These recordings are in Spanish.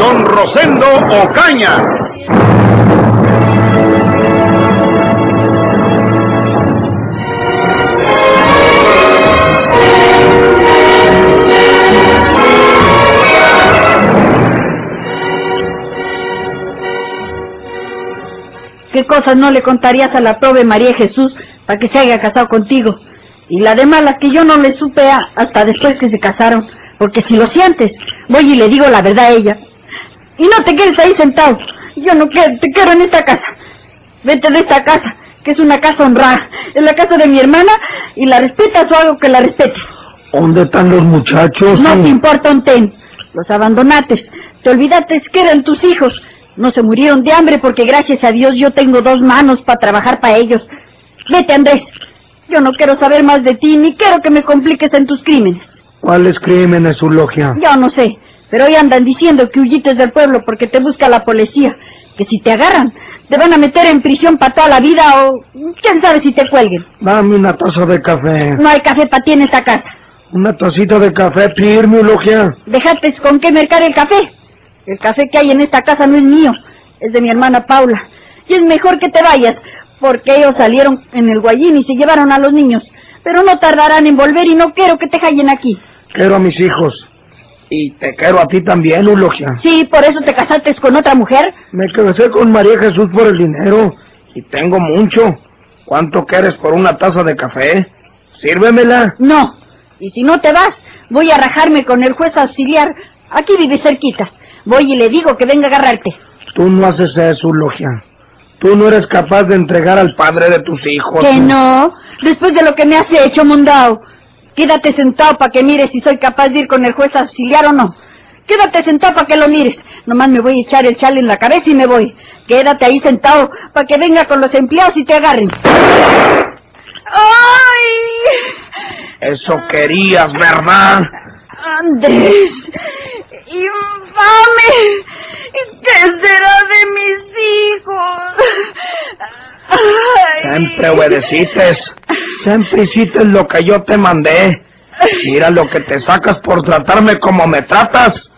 Don Rosendo Ocaña. ¿Qué cosas no le contarías a la prove María Jesús para que se haya casado contigo? Y la demás las que yo no le supe hasta después que se casaron. Porque si lo sientes, voy y le digo la verdad a ella. Y no te quedes ahí sentado. Yo no quiero, te quiero en esta casa. Vete de esta casa, que es una casa honrada. Es la casa de mi hermana y la respetas o algo que la respete. ¿Dónde están los muchachos? No te importa un ten. Los abandonates. Te olvidaste que eran tus hijos. No se murieron de hambre porque gracias a Dios yo tengo dos manos para trabajar para ellos. Vete, Andrés. Yo no quiero saber más de ti ni quiero que me compliques en tus crímenes. ¿Cuáles crímenes, su logia? Yo no sé, pero hoy andan diciendo que huyites del pueblo porque te busca la policía. Que si te agarran, te van a meter en prisión para toda la vida o quién sabe si te cuelguen. Dame una taza de café. No hay café para ti en esta casa. Una tacita de café, firme, logia. Déjate con qué mercar el café. El café que hay en esta casa no es mío, es de mi hermana Paula. Y es mejor que te vayas, porque ellos salieron en el guayín y se llevaron a los niños. Pero no tardarán en volver y no quiero que te hallen aquí. Quiero a mis hijos. Y te quiero a ti también, Eulogia. Sí, por eso te casaste con otra mujer. Me casé con María Jesús por el dinero. Y tengo mucho. ¿Cuánto quieres por una taza de café? Sírvemela. No. Y si no te vas, voy a rajarme con el juez auxiliar. Aquí vive cerquita. Voy y le digo que venga a agarrarte. Tú no haces eso, Eulogia. Tú no eres capaz de entregar al padre de tus hijos. Que no. Después de lo que me has hecho, Mondao. Quédate sentado para que mires si soy capaz de ir con el juez auxiliar o no. Quédate sentado para que lo mires. Nomás me voy a echar el chal en la cabeza y me voy. Quédate ahí sentado para que venga con los empleados y te agarren. ¡Ay! Eso querías, ¿verdad? Andrés, infame, ¿qué será de mis hijos? Siempre obedeciste. Siempre hiciste lo que yo te mandé. Mira lo que te sacas por tratarme como me tratas.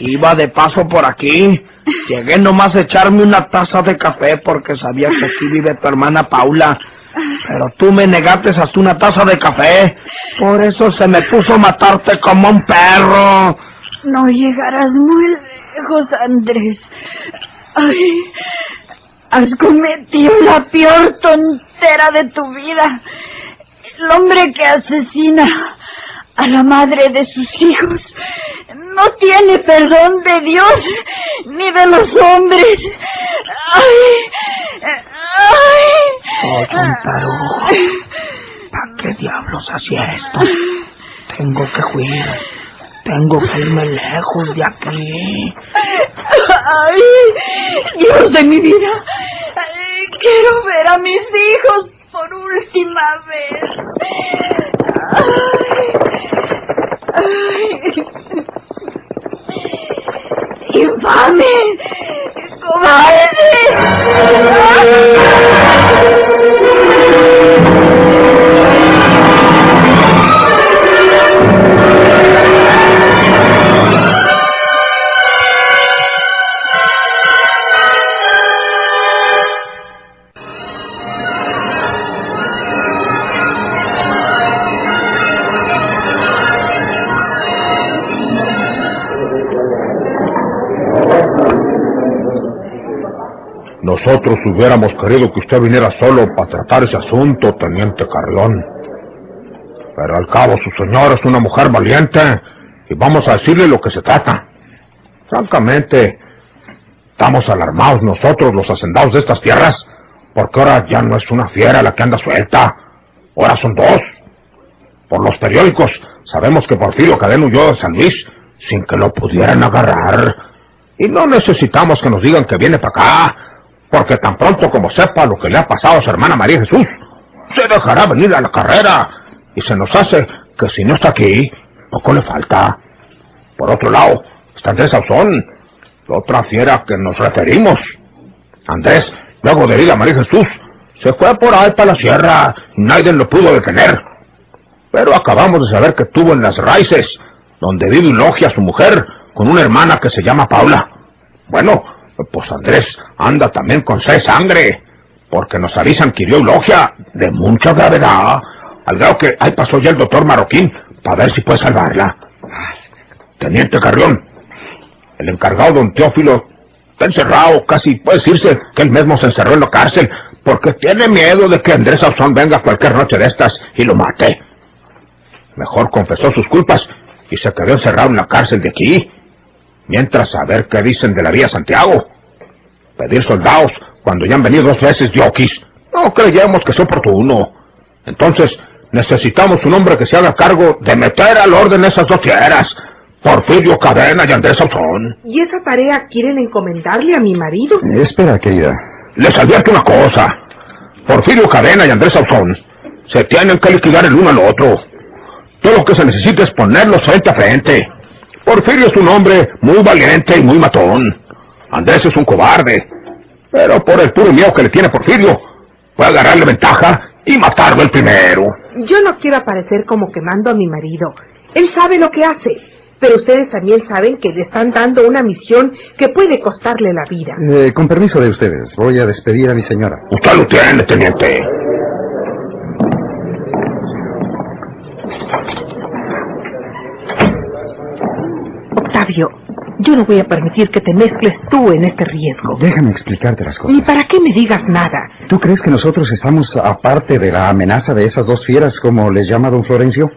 Iba de paso por aquí. Llegué nomás a echarme una taza de café porque sabía que aquí vive tu hermana Paula. Pero tú me negaste hasta una taza de café. Por eso se me puso a matarte como un perro. No llegarás muy lejos, Andrés. Ay, has cometido la peor tontera de tu vida. El hombre que asesina a la madre de sus hijos no tiene perdón de Dios ni de los hombres. Ay, ay. Oh, Chontaro. ¿Para qué diablos hacía esto? Tengo que huir. Tengo que irme lejos de aquí. Ay, Dios de mi vida. Quiero ver a mis hijos por última vez. ¡Infame! Nosotros hubiéramos querido que usted viniera solo para tratar ese asunto, teniente Carrión. Pero al cabo su señora es una mujer valiente y vamos a decirle lo que se trata. Francamente, estamos alarmados nosotros, los hacendados de estas tierras, porque ahora ya no es una fiera la que anda suelta, ahora son dos. Por los periódicos sabemos que Porfirio Cadena huyó de San Luis sin que lo pudieran agarrar. Y no necesitamos que nos digan que viene para acá, porque tan pronto como sepa lo que le ha pasado a su hermana María Jesús, se dejará venir a la carrera y se nos hace que si no está aquí, poco le falta. Por otro lado, está Andrés Sauzón, la otra fiera que nos referimos. Andrés, luego de ir a María Jesús, se fue por ahí para la sierra y nadie lo pudo detener. Pero acabamos de saber que estuvo en las raíces, donde vive un logia su mujer, con una hermana que se llama Paula. Bueno, pues Andrés anda también con sed sangre, porque nos avisan que hirió logia de mucha gravedad, al grado que ahí pasó ya el doctor Marroquín para ver si puede salvarla. Teniente Carrión, el encargado don Teófilo está encerrado, casi puede decirse que él mismo se encerró en la cárcel, porque tiene miedo de que Andrés Sauzón venga cualquier noche de estas y lo mate. Mejor confesó sus culpas y se quedó encerrado en la cárcel de aquí, mientras a ver qué dicen de la vía Santiago. Pedir soldados cuando ya han venido dos veces yoquis, no creemos que sea oportuno. Entonces, necesitamos un hombre que se haga cargo de meter al orden esas dos fieras, Porfirio Cadena y Andrés Sauzón. ¿Y esa tarea quieren encomendarle a mi marido? Espera, querida. Les advierto una cosa. Porfirio Cadena y Andrés Sauzón se tienen que liquidar el uno al otro. Todo lo que se necesita es ponerlos frente a frente. Porfirio es un hombre muy valiente y muy matón. Andrés es un cobarde. Pero por el puro miedo que le tiene Porfirio, puede agarrarle ventaja y matarlo el primero. Yo no quiero aparecer como quemando a mi marido. Él sabe lo que hace. Pero ustedes también saben que le están dando una misión que puede costarle la vida. Eh, con permiso de ustedes, voy a despedir a mi señora. Usted lo tiene, teniente. Octavio, yo no voy a permitir que te mezcles tú en este riesgo. Déjame explicarte las ¿Y cosas. para qué me digas nada? ¿Tú crees que nosotros estamos aparte de la amenaza de esas dos fieras, como les llama don Florencio?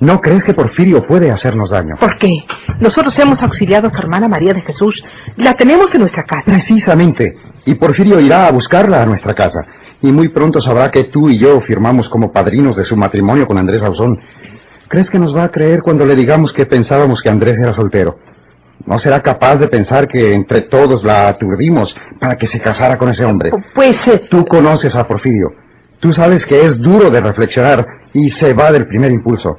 ¿No crees que Porfirio puede hacernos daño? ¿Por qué? Nosotros hemos auxiliado a su hermana María de Jesús. La tenemos en nuestra casa. Precisamente. Y Porfirio irá a buscarla a nuestra casa. Y muy pronto sabrá que tú y yo firmamos como padrinos de su matrimonio con Andrés Ausón. ¿Crees que nos va a creer cuando le digamos que pensábamos que Andrés era soltero? ¿No será capaz de pensar que entre todos la aturdimos para que se casara con ese hombre? Pues eh, Tú conoces a Porfirio. Tú sabes que es duro de reflexionar y se va del primer impulso.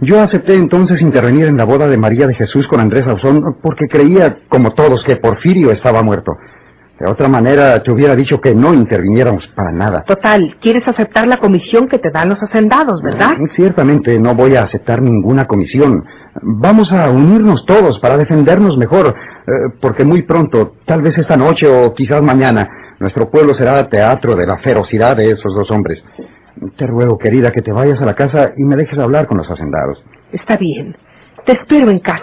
Yo acepté entonces intervenir en la boda de María de Jesús con Andrés Ausón porque creía, como todos, que Porfirio estaba muerto. De otra manera, te hubiera dicho que no interviniéramos para nada. total, quieres aceptar la comisión que te dan los hacendados, ¿verdad? Ciertamente no voy a aceptar ninguna comisión. Vamos a unirnos todos para defendernos mejor, eh, porque muy pronto, tal vez esta noche o quizás mañana, nuestro pueblo será teatro de la ferocidad de esos dos hombres. Te ruego, querida, que te vayas a la casa y me dejes hablar con los hacendados. Está bien. Te espero en casa.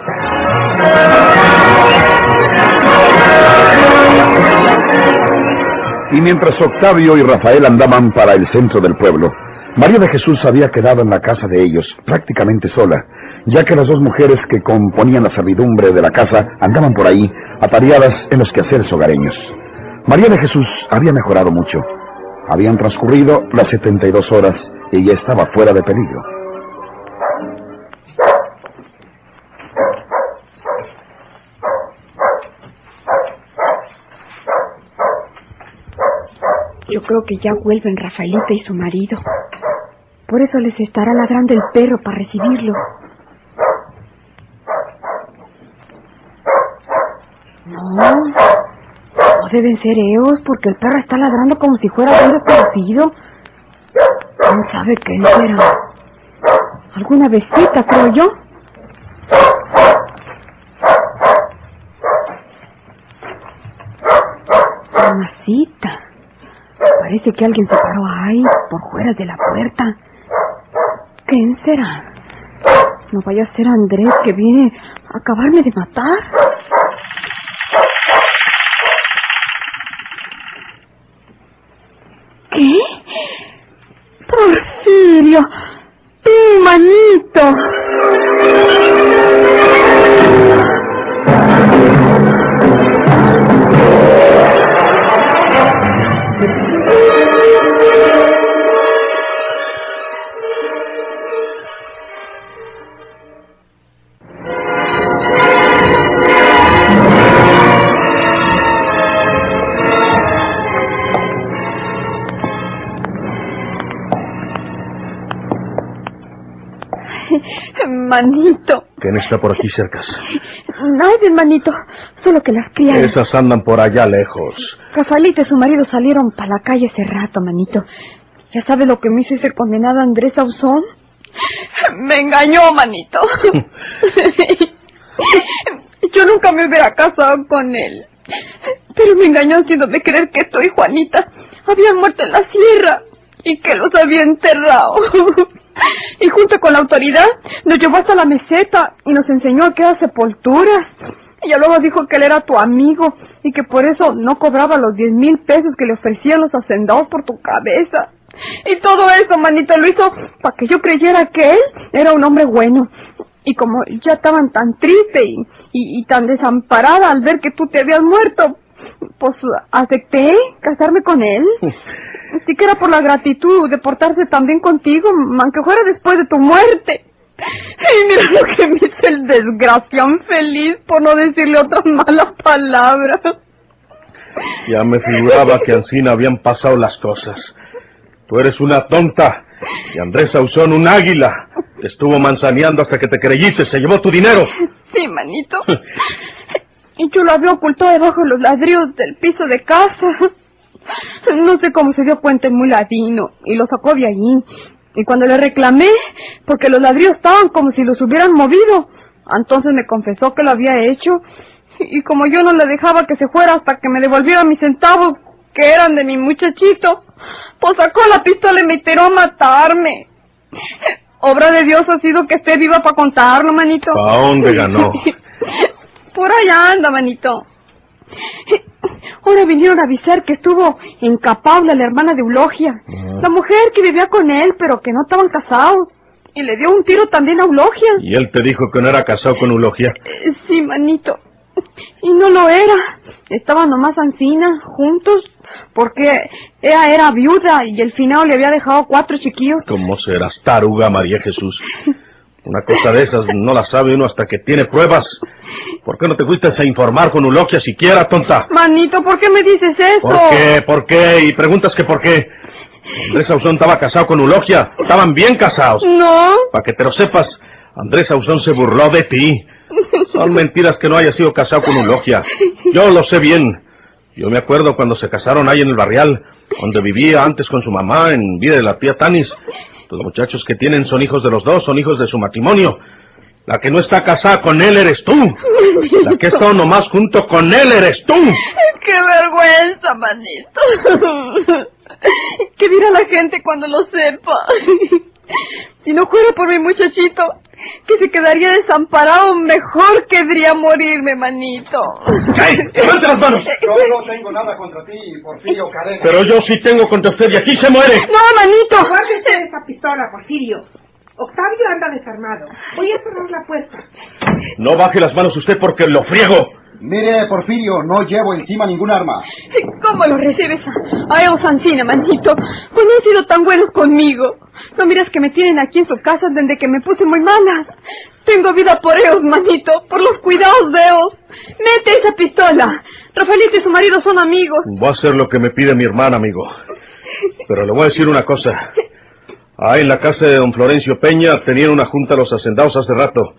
Y mientras Octavio y Rafael andaban para el centro del pueblo, María de Jesús había quedado en la casa de ellos, prácticamente sola, ya que las dos mujeres que componían la servidumbre de la casa andaban por ahí, atareadas en los quehaceres hogareños. María de Jesús había mejorado mucho. Habían transcurrido las 72 horas y ya estaba fuera de peligro. Yo creo que ya vuelven Rafaelita y su marido. Por eso les estará ladrando el perro para recibirlo. No, no deben ser ellos porque el perro está ladrando como si fuera un desconocido. ¿Quién sabe qué será? ¿Alguna besita, creo yo? Mamacita. Parece que alguien se paró ahí, por fuera de la puerta. ¿Quién será? No vaya a ser Andrés que viene a acabarme de matar. Manito. ¿Quién está por aquí cerca? Nadie, manito. Solo que las criadas. Esas andan por allá lejos. Rafaelito y su marido salieron para la calle hace rato, manito. ¿Ya sabe lo que me hizo ese condenado Andrés Ausón? Me engañó, manito. Yo nunca me hubiera casado con él. Pero me engañó haciéndome creer que tú y Juanita habían muerto en la sierra y que los había enterrado. Y junto con la autoridad nos llevó hasta la meseta y nos enseñó a qué sepulturas. Ya luego dijo que él era tu amigo y que por eso no cobraba los diez mil pesos que le ofrecían los hacendados por tu cabeza. Y todo eso, manito, lo hizo para que yo creyera que él era un hombre bueno. Y como ya estaban tan triste y, y, y tan desamparada al ver que tú te habías muerto, pues acepté casarme con él. Sí que era por la gratitud de portarse tan bien contigo, aunque fuera después de tu muerte. Y mira lo que me hizo el desgraciado feliz por no decirle otra mala palabra. Ya me figuraba que Ancina habían pasado las cosas. Tú eres una tonta y Andrés Ausón un águila. Te estuvo manzaneando hasta que te creíste, se llevó tu dinero. Sí, manito. Y yo lo había ocultado debajo de los ladrillos del piso de casa. No sé cómo se dio cuenta el muladino y lo sacó de allí. Y cuando le reclamé, porque los ladrillos estaban como si los hubieran movido, entonces me confesó que lo había hecho. Y como yo no le dejaba que se fuera hasta que me devolviera mis centavos, que eran de mi muchachito, pues sacó la pistola y me tiró a matarme. Obra de Dios ha sido que esté viva para contarlo, manito. ¿A dónde ganó? Por allá anda, manito. Ahora vinieron a avisar que estuvo incapable la hermana de Eulogia, la mujer que vivía con él, pero que no estaban casados. Y le dio un tiro también a Eulogia. ¿Y él te dijo que no era casado con Eulogia? Eh, Sí, manito. Y no lo era. Estaban nomás ancina, juntos, porque ella era viuda y el finado le había dejado cuatro chiquillos. ¿Cómo serás taruga, María Jesús? Una cosa de esas no la sabe uno hasta que tiene pruebas. ¿Por qué no te fuiste a informar con Eulogia siquiera, tonta? Manito, ¿por qué me dices eso? ¿Por qué? ¿Por qué? Y preguntas que por qué. Andrés Ausón estaba casado con Eulogia. Estaban bien casados. No. Para que te lo sepas, Andrés Ausón se burló de ti. Son mentiras que no haya sido casado con Eulogia. Yo lo sé bien. Yo me acuerdo cuando se casaron ahí en el barrial, donde vivía antes con su mamá, en vida de la tía Tanis. Los muchachos que tienen son hijos de los dos, son hijos de su matrimonio. La que no está casada con él eres tú. La que está nomás junto con él eres tú. ¡Qué vergüenza, manito! ¿Qué dirá la gente cuando lo sepa? Si no fuera por mi muchachito, que se quedaría desamparado, mejor querría morirme, manito. ¡Levante las manos! Yo no tengo nada contra ti, Porfirio Cadena. Pero yo sí tengo contra usted y aquí se muere. No, manito. Guárdese esa pistola, Porfirio. Octavio anda desarmado. Voy a cerrar la puerta. No baje las manos usted porque lo friego. Mire, Porfirio, no llevo encima ningún arma. ¿Cómo lo recibes a, a Eos Ancina, manito? Pues no han sido tan buenos conmigo. No miras que me tienen aquí en su casa desde que me puse muy mala. Tengo vida por Eos, manito, por los cuidados de Eos. Mete esa pistola. Rafaelito y su marido son amigos. Voy a hacer lo que me pide mi hermana, amigo. Pero le voy a decir una cosa. Ahí en la casa de don Florencio Peña tenían una junta los hacendados hace rato.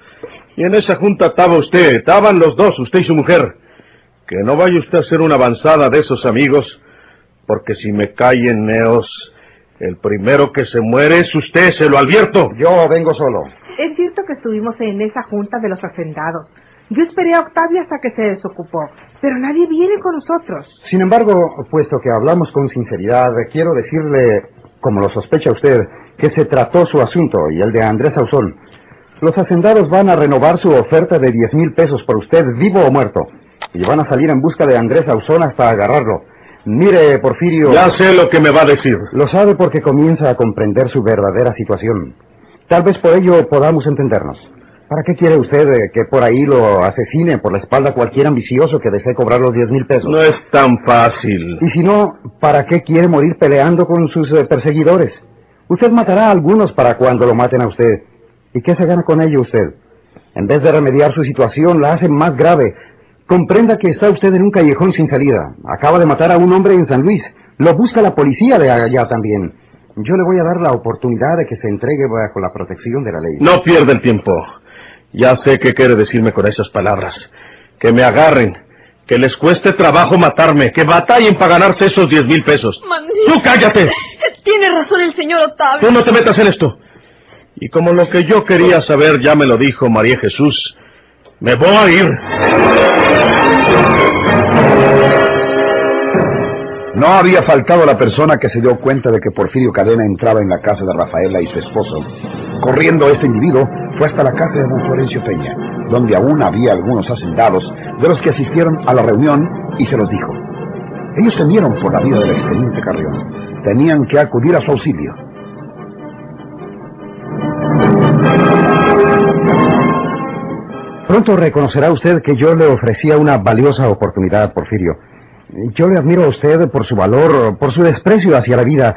Y en esa junta estaba usted, estaban los dos, usted y su mujer. Que no vaya usted a hacer una avanzada de esos amigos, porque si me caen neos, el primero que se muere es usted, se lo advierto. Yo vengo solo. Es cierto que estuvimos en esa junta de los hacendados. Yo esperé a Octavio hasta que se desocupó, pero nadie viene con nosotros. Sin embargo, puesto que hablamos con sinceridad, quiero decirle, como lo sospecha usted, que se trató su asunto y el de Andrés Ausón. Los hacendados van a renovar su oferta de diez mil pesos por usted, vivo o muerto. Y van a salir en busca de Andrés Ausón hasta agarrarlo. Mire, Porfirio... Ya sé lo que me va a decir. Lo sabe porque comienza a comprender su verdadera situación. Tal vez por ello podamos entendernos. ¿Para qué quiere usted eh, que por ahí lo asesine por la espalda cualquier ambicioso que desee cobrar los diez mil pesos? No es tan fácil. Y si no, ¿para qué quiere morir peleando con sus eh, perseguidores? Usted matará a algunos para cuando lo maten a usted. ¿Y qué se gana con ello usted? En vez de remediar su situación, la hace más grave. Comprenda que está usted en un callejón sin salida. Acaba de matar a un hombre en San Luis. Lo busca la policía de allá también. Yo le voy a dar la oportunidad de que se entregue bajo la protección de la ley. No pierda el tiempo. Ya sé qué quiere decirme con esas palabras. Que me agarren, que les cueste trabajo matarme, que batallen para ganarse esos diez mil pesos. ¡Tú cállate! Tiene razón el señor Octavio. Tú no te metas en esto. Y como lo que yo quería saber ya me lo dijo María Jesús, me voy a ir. No había faltado la persona que se dio cuenta de que Porfirio Cadena entraba en la casa de Rafaela y su esposo. Corriendo este individuo fue hasta la casa de don Florencio Peña, donde aún había algunos hacendados de los que asistieron a la reunión y se los dijo. Ellos temieron por la vida del exteniente Carrión. Tenían que acudir a su auxilio. Pronto reconocerá usted que yo le ofrecía una valiosa oportunidad, Porfirio. Yo le admiro a usted por su valor, por su desprecio hacia la vida.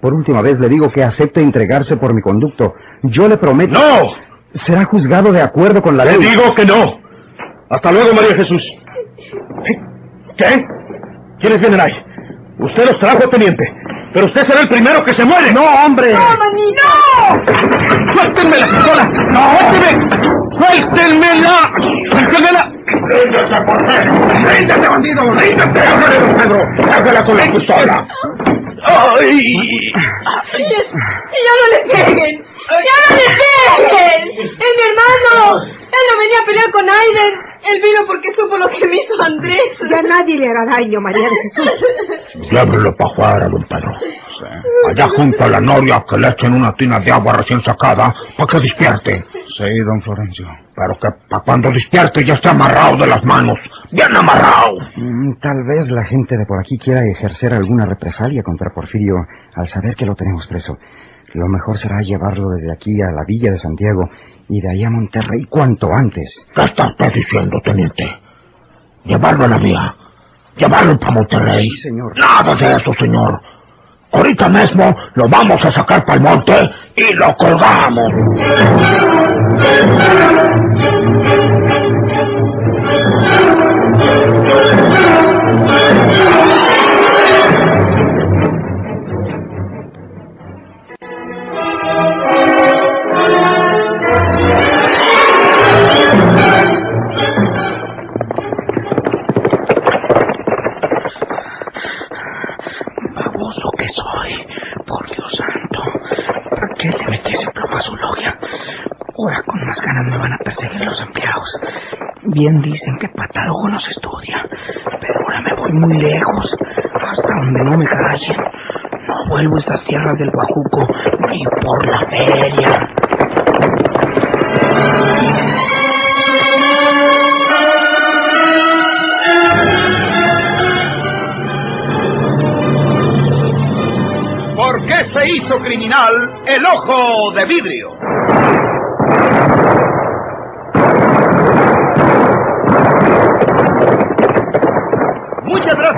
Por última vez le digo que acepte entregarse por mi conducto. Yo le prometo... ¡No! Será juzgado de acuerdo con la Le ley. digo que no. Hasta luego, María Jesús. ¿Qué? ¿Quiénes vienen ahí? Usted los trajo, teniente. Pero usted será el primero que se muere. ¡No, hombre! ¡No, mami, no! ¡Suéltenme la pistola! ¡No, suéltenme! ¡Suéltenmela! ¡Suéltenmela! ¡Ríndete, portero! ¡Ríndete, bandido! ¡Ríndete! ¡Ábrele, don Pedro! ¡Ábrele con la pistola! ¡Ay! ¡Ya no le peguen! ¡Ya no le peguen! ¡Es mi hermano! Él no venía a pelear con Aiden. Él vino porque supo lo que me hizo Andrés. Ya nadie le hará daño, María de Jesús. Llébrelo para afuera, don Pedro. Allá junto a la noria que le echen una tina de agua recién sacada para que despierte. Sí, don Florencio. Pero que para cuando despierte ya esté amarrado de las manos. Bien amarrado. Mm, Tal vez la gente de por aquí quiera ejercer alguna represalia contra Porfirio al saber que lo tenemos preso. Lo mejor será llevarlo desde aquí a la villa de Santiago y de ahí a Monterrey cuanto antes. ¿Qué está usted diciendo, teniente? Llevarlo a la vía. Llevarlo para Monterrey. Sí, señor. Nada de eso, señor. Ahorita mismo lo vamos a sacar para el monte y lo colgamos. Me van a perseguir los empleados. Bien dicen que patálogo no se estudia, pero ahora me voy muy lejos, hasta donde no me callen. No vuelvo a estas tierras del Guajuco ni por la feria. ¿Por qué se hizo criminal el ojo de vidrio?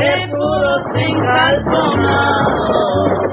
de puros encalzonados.